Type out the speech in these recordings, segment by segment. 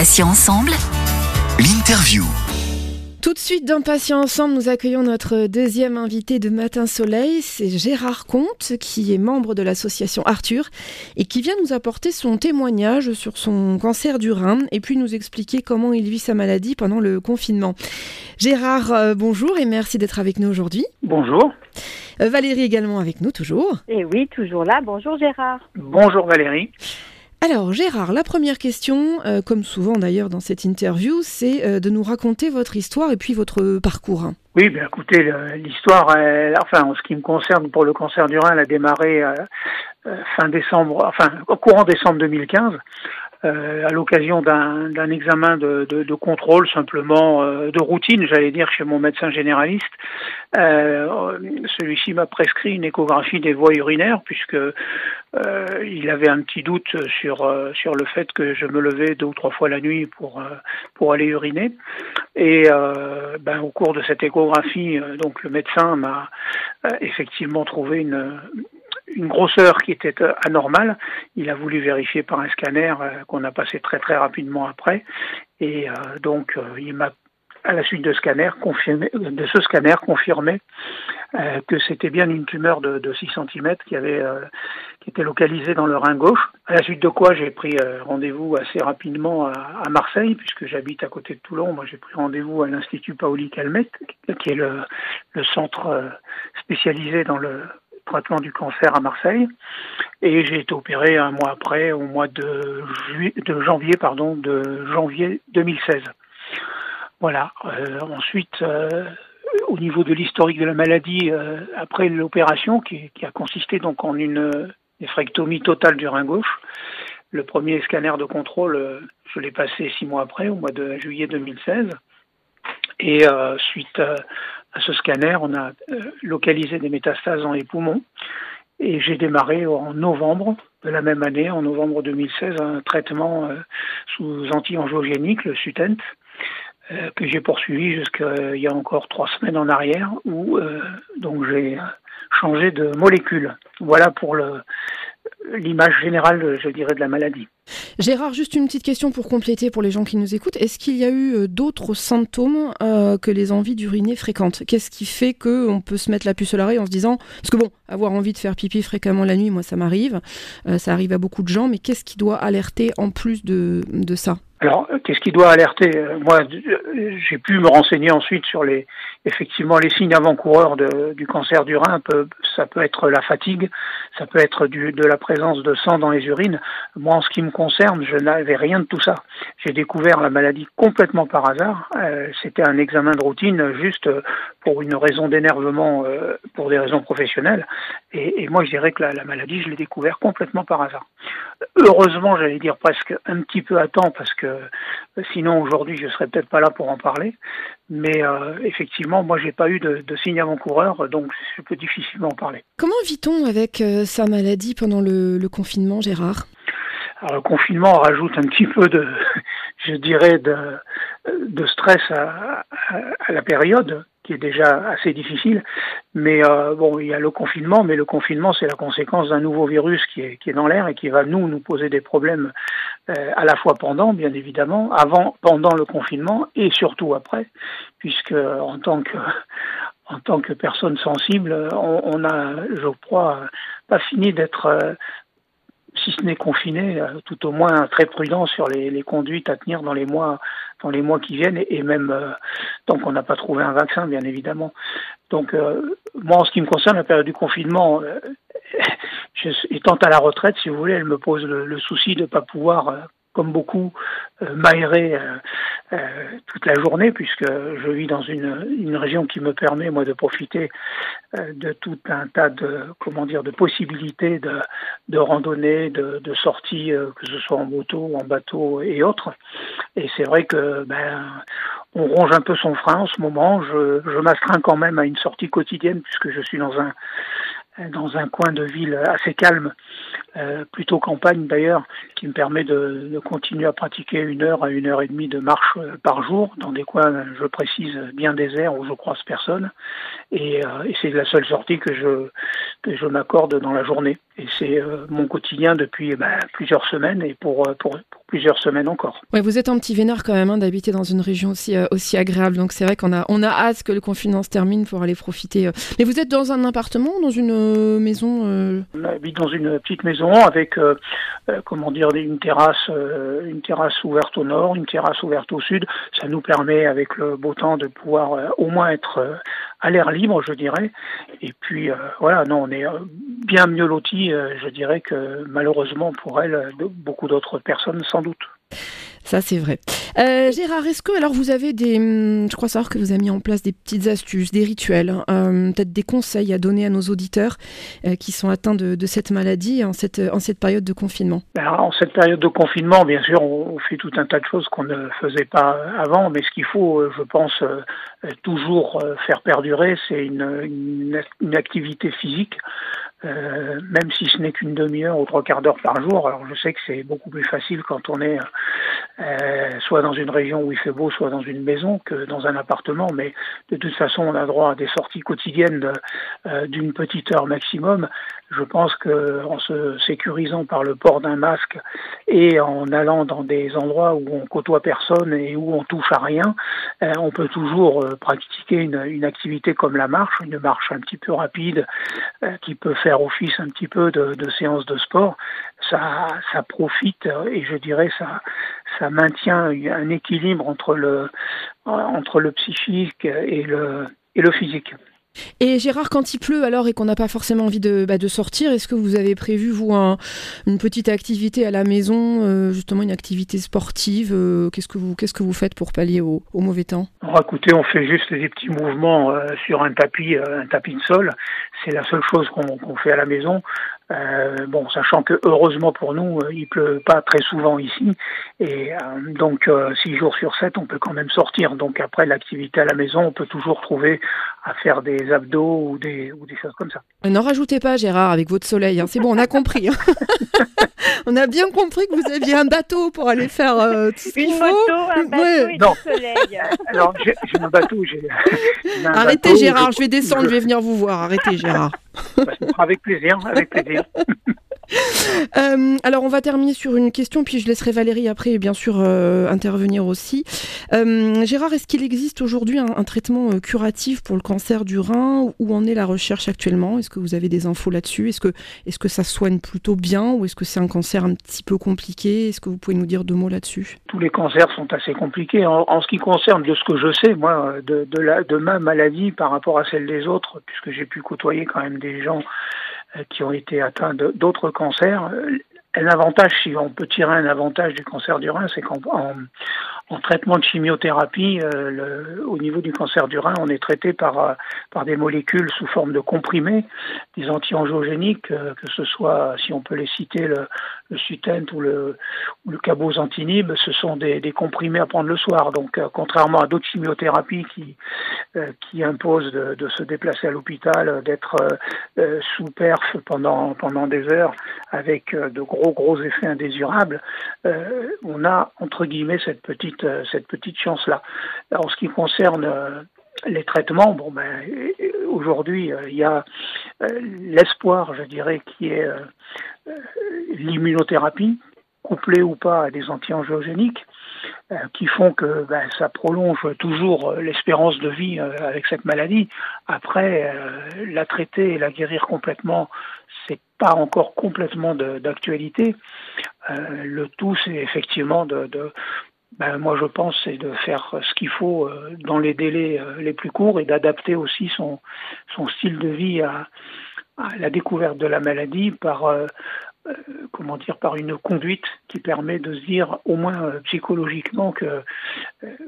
Patients ensemble. L'interview. Tout de suite dans Patients Ensemble, nous accueillons notre deuxième invité de Matin Soleil, c'est Gérard Comte, qui est membre de l'association Arthur et qui vient nous apporter son témoignage sur son cancer du rein et puis nous expliquer comment il vit sa maladie pendant le confinement. Gérard, euh, bonjour et merci d'être avec nous aujourd'hui. Bonjour. Euh, Valérie également avec nous, toujours. Et oui, toujours là. Bonjour Gérard. Bonjour Valérie. Alors Gérard, la première question, euh, comme souvent d'ailleurs dans cette interview, c'est euh, de nous raconter votre histoire et puis votre parcours. Oui, bien écoutez, l'histoire, enfin en ce qui me concerne pour le cancer du rein, elle a démarré euh, fin décembre, enfin au courant décembre 2015. Euh, à l'occasion d'un examen de, de, de, contrôle simplement euh, de routine, j'allais dire, chez mon médecin généraliste. Euh, Celui-ci m'a prescrit une échographie des voies urinaires puisque euh, il avait un petit doute sur euh, sur le fait que je me levais deux ou trois fois la nuit pour pour aller uriner. Et ben, au cours de cette échographie, donc le médecin m'a effectivement trouvé une une grosseur qui était euh, anormale. Il a voulu vérifier par un scanner euh, qu'on a passé très très rapidement après. Et euh, donc il m'a à la suite de, scanner, confirmé, de ce scanner confirmé que c'était bien une tumeur de, de 6 cm qui avait qui était localisée dans le rein gauche. À la suite de quoi j'ai pris rendez-vous assez rapidement à, Marseille puisque j'habite à côté de Toulon. Moi j'ai pris rendez-vous à l'Institut Paoli Calmette qui est le centre spécialisé dans le traitement du cancer à Marseille. Et j'ai été opéré un mois après, au mois de, de janvier, pardon, de janvier 2016. Voilà. Euh, ensuite, euh, au niveau de l'historique de la maladie, euh, après l'opération, qui, qui, a consisté donc en une néphrectomie totale du rein gauche, le premier scanner de contrôle, je l'ai passé six mois après, au mois de juillet 2016. Et suite à ce scanner, on a euh, localisé des métastases dans les poumons. Et j'ai démarré en novembre de la même année, en novembre 2016, un traitement euh, sous anti-angiogénique, le SUTENT, euh, que j'ai poursuivi jusqu'il y a encore trois semaines en arrière, où donc j'ai changé de molécule. Voilà pour l'image générale, je dirais, de la maladie. Gérard, juste une petite question pour compléter pour les gens qui nous écoutent. Est-ce qu'il y a eu euh, d'autres symptômes euh, que les envies d'uriner fréquentes Qu'est-ce qui fait qu'on peut se mettre la puce à l'oreille en se disant, parce que bon, avoir envie de faire pipi fréquemment la nuit, moi ça m'arrive, euh, ça arrive à beaucoup de gens, mais qu'est-ce qui doit alerter en plus de, de ça? Alors, qu'est-ce qui doit alerter? Moi, j'ai pu me renseigner ensuite sur les, effectivement, les signes avant-coureurs du cancer du rein. ça peut être la fatigue, ça peut être du, de la présence de sang dans les urines. Moi, en ce qui me concerne, je n'avais rien de tout ça. J'ai découvert la maladie complètement par hasard. Euh, C'était un examen de routine juste pour une raison d'énervement, euh, pour des raisons professionnelles. Et, moi, je dirais que la, la maladie, je l'ai découvert complètement par hasard. Heureusement, j'allais dire presque un petit peu à temps parce que sinon aujourd'hui je serais peut-être pas là pour en parler. Mais euh, effectivement, moi j'ai pas eu de, de signe avant-coureur, donc je peux difficilement en parler. Comment vit-on avec euh, sa maladie pendant le confinement, Gérard? Alors le confinement rajoute un petit peu de, je dirais, de, stress à, la période qui est déjà assez difficile. Mais euh, bon, il y a le confinement, mais le confinement, c'est la conséquence d'un nouveau virus qui est, qui est dans l'air et qui va nous nous poser des problèmes euh, à la fois pendant, bien évidemment, avant, pendant le confinement et surtout après, puisque en tant que en tant que personne sensible, on, on a, je crois, pas fini d'être euh, si ce n'est confiné, euh, tout au moins très prudent sur les, les, conduites à tenir dans les mois, dans les mois qui viennent, et, même euh, tant qu'on n'a pas trouvé un vaccin, bien évidemment. Donc, euh, moi, en ce qui me concerne, la période du confinement, étant à la retraite, si vous voulez, elle me pose le, le souci de ne pas pouvoir comme beaucoup, euh, m'aérer euh, euh, toute la journée, puisque je vis dans une, une, région qui me permet, moi, de profiter de tout un tas de, comment dire, de possibilités de, de randonnée, de, de sorties, que ce soit en moto, en bateau et autres. Et c'est vrai que, ben, on ronge un peu son frein en ce moment. Je, je m'astreins quand même à une sortie quotidienne, puisque je suis dans un, dans un coin de ville assez calme, euh, plutôt campagne d'ailleurs, qui me permet de, continuer à pratiquer une heure à une heure et demie de marche euh, par jour, dans des coins, je précise, bien déserts où je croise personne. Et, euh, et c'est la seule sortie que je, que je m'accorde dans la journée. Et c'est mon quotidien depuis ben, plusieurs semaines. Et pour, pour, plusieurs semaines encore. Vous êtes un petit vénard quand même hein, d'habiter dans une région aussi, aussi agréable, donc c'est vrai qu'on a, on a hâte que le confinement se termine pour aller profiter. Mais vous êtes dans un appartement, dans une maison On habite dans une petite maison avec, comment dire, une terrasse, une terrasse ouverte au nord, une terrasse ouverte au sud. Ça nous permet, avec le beau temps, de pouvoir au moins être à l'air libre, je dirais. Et puis voilà, non, on est bien mieux loti, je dirais, que malheureusement pour elle, beaucoup d'autres personnes sans doute. Ça, c'est vrai. Euh, Gérard, que alors vous avez des, hum, je crois savoir que vous avez mis en place des petites astuces, des rituels, hein, euh, peut-être des conseils à donner à nos auditeurs euh, qui sont atteints de, cette maladie en cette, en cette période de confinement ben, En cette période de confinement, bien sûr, on, fait tout un tas de choses qu'on ne faisait pas avant, mais ce qu'il faut, je pense, toujours faire perdurer, c'est une, une activité physique. Euh, même si ce n'est qu'une demi-heure ou trois quarts d'heure par jour. Alors je sais que c'est beaucoup plus facile quand on est euh, soit dans une région où il fait beau, soit dans une maison que dans un appartement, mais de toute façon on a droit à des sorties quotidiennes euh, d'une petite heure maximum. Je pense qu'en se sécurisant par le port d'un masque et en allant dans des endroits où on côtoie personne et où on touche à rien, euh, on peut toujours pratiquer une, activité comme la marche, une marche un petit peu rapide qui peut faire office un petit peu de séance de sport. Ça, ça profite et je dirais ça, ça maintient un équilibre entre le entre le psychique et le et le physique. Et Gérard, quand il pleut alors et qu'on n'a pas forcément envie de, bah, de sortir, est-ce que vous avez prévu, vous, une petite activité à la maison, euh, justement une activité sportive euh, Qu'est-ce que vous qu'est-ce que vous faites pour pallier au, mauvais temps? Écoutez, on fait juste des petits mouvements euh, sur un tapis, un tapis de sol. C'est la seule chose qu'on fait à la maison. Euh, bon, sachant que heureusement pour nous, euh, il pleut pas très souvent ici, et euh, donc six jours sur sept, on peut quand même sortir. Donc après l'activité à la maison, on peut toujours trouver à faire des abdos ou des ou des choses comme ça. N'en rajoutez pas, Gérard, avec votre soleil. Hein. C'est bon, on a compris. Hein. on a bien compris que vous aviez un bateau pour aller faire tout ce qu'il faut. un bateau et du soleil. Alors j'ai un bateau. Arrêtez, Gérard. Je vais descendre. Je vais venir vous voir. Arrêtez, Gérard. Avec plaisir, avec plaisir. Euh, alors on va terminer sur une question, puis je laisserai Valérie après bien sûr euh, intervenir aussi. Euh, Gérard, est-ce qu'il existe aujourd'hui un, traitement curatif pour le cancer du rein? Où en est la recherche actuellement? Est-ce que vous avez des infos là-dessus? Est-ce que, est que ça soigne plutôt bien? Ou est-ce que c'est un cancer un petit peu compliqué? Est-ce que vous pouvez nous dire deux mots là-dessus? Tous les cancers sont assez compliqués. En, ce qui concerne de ce que je sais, moi, de, ma maladie par rapport à celle des autres, puisque j'ai pu côtoyer quand même des gens qui ont été atteints d'autres cancers. Un avantage, si on peut tirer un avantage du cancer du rein, c'est qu'en en traitement de chimiothérapie, euh, au niveau du cancer du rein, on est traité par, euh, par des molécules sous forme de comprimés, des anti-angiogéniques, euh, que ce soit, si on peut les citer, le, le Sutent ou le, ou le ce sont des, comprimés à prendre le soir. Donc, contrairement à d'autres chimiothérapies qui, qui imposent de, se déplacer à l'hôpital, d'être sous perf pendant, pendant des heures avec de gros, gros effets indésirables, on a, entre guillemets, cette petite euh, cette petite chance-là. En ce qui concerne euh, les traitements, bon ben aujourd'hui euh, il y a l'espoir, je dirais, qui est l'immunothérapie, couplée ou pas à des anti-angiogéniques, qui font que ben, ça prolonge toujours l'espérance de vie avec cette maladie. Après, la traiter et la guérir complètement, c'est pas encore complètement d'actualité. le tout, c'est effectivement de, ben, moi je pense c'est de faire ce qu'il faut euh, dans les délais euh, les plus courts et d'adapter aussi son, son style de vie à, à, la découverte de la maladie par euh, comment dire, par une conduite qui permet de se dire, au moins euh, psychologiquement, que euh,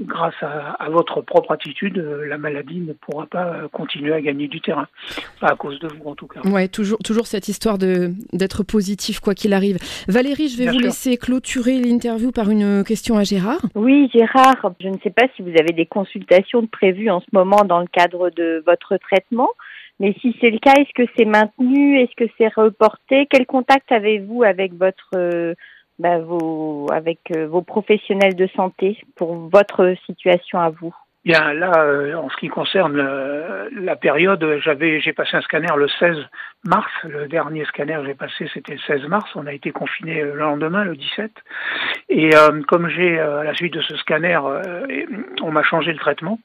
grâce à, votre propre attitude, la maladie ne pourra pas continuer à gagner du terrain. Pas à cause de vous, en tout cas. Ouais, toujours, toujours cette histoire de, d'être positif, quoi qu'il arrive. Valérie, je vais vous laisser clôturer l'interview par une question à Gérard. Oui, Gérard, je ne sais pas si vous avez des consultations prévues en ce moment dans le cadre de votre traitement. Mais si c'est le cas, est-ce que c'est maintenu? Est-ce que c'est reporté? Quel contact avez-vous avec votre euh, bah, vos, avec euh, vos professionnels de santé pour votre situation à vous? Bien, là, euh, en ce qui concerne la période, j'avais, j'ai passé un scanner le 16 mars. Le dernier scanner que j'ai passé, c'était le 16 mars. On a été confiné le lendemain, le 17. Et euh, comme j'ai, à la suite de ce scanner, on m'a changé le traitement,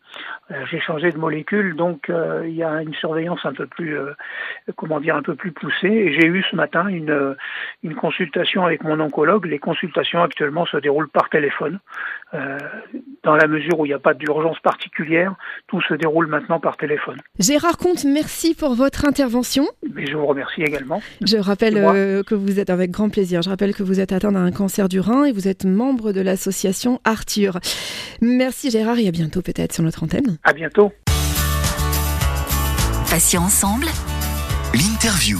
j'ai changé de molécule, donc il y a une surveillance un peu plus, comment dire, un peu plus poussée. Et j'ai eu ce matin une, une consultation avec mon oncologue. Les consultations actuellement se déroulent par téléphone. dans la mesure où il n'y a pas d'urgence particulière, tout se déroule maintenant par téléphone. Gérard Comte, merci pour votre intervention. Mais je vous remercie également. Je rappelle euh, que vous êtes avec grand plaisir. Je rappelle que vous êtes atteint d'un cancer du rein et vous êtes membre de l'association Arthur. Merci Gérard et à bientôt peut-être sur notre antenne. À bientôt. Patients ensemble. L'interview.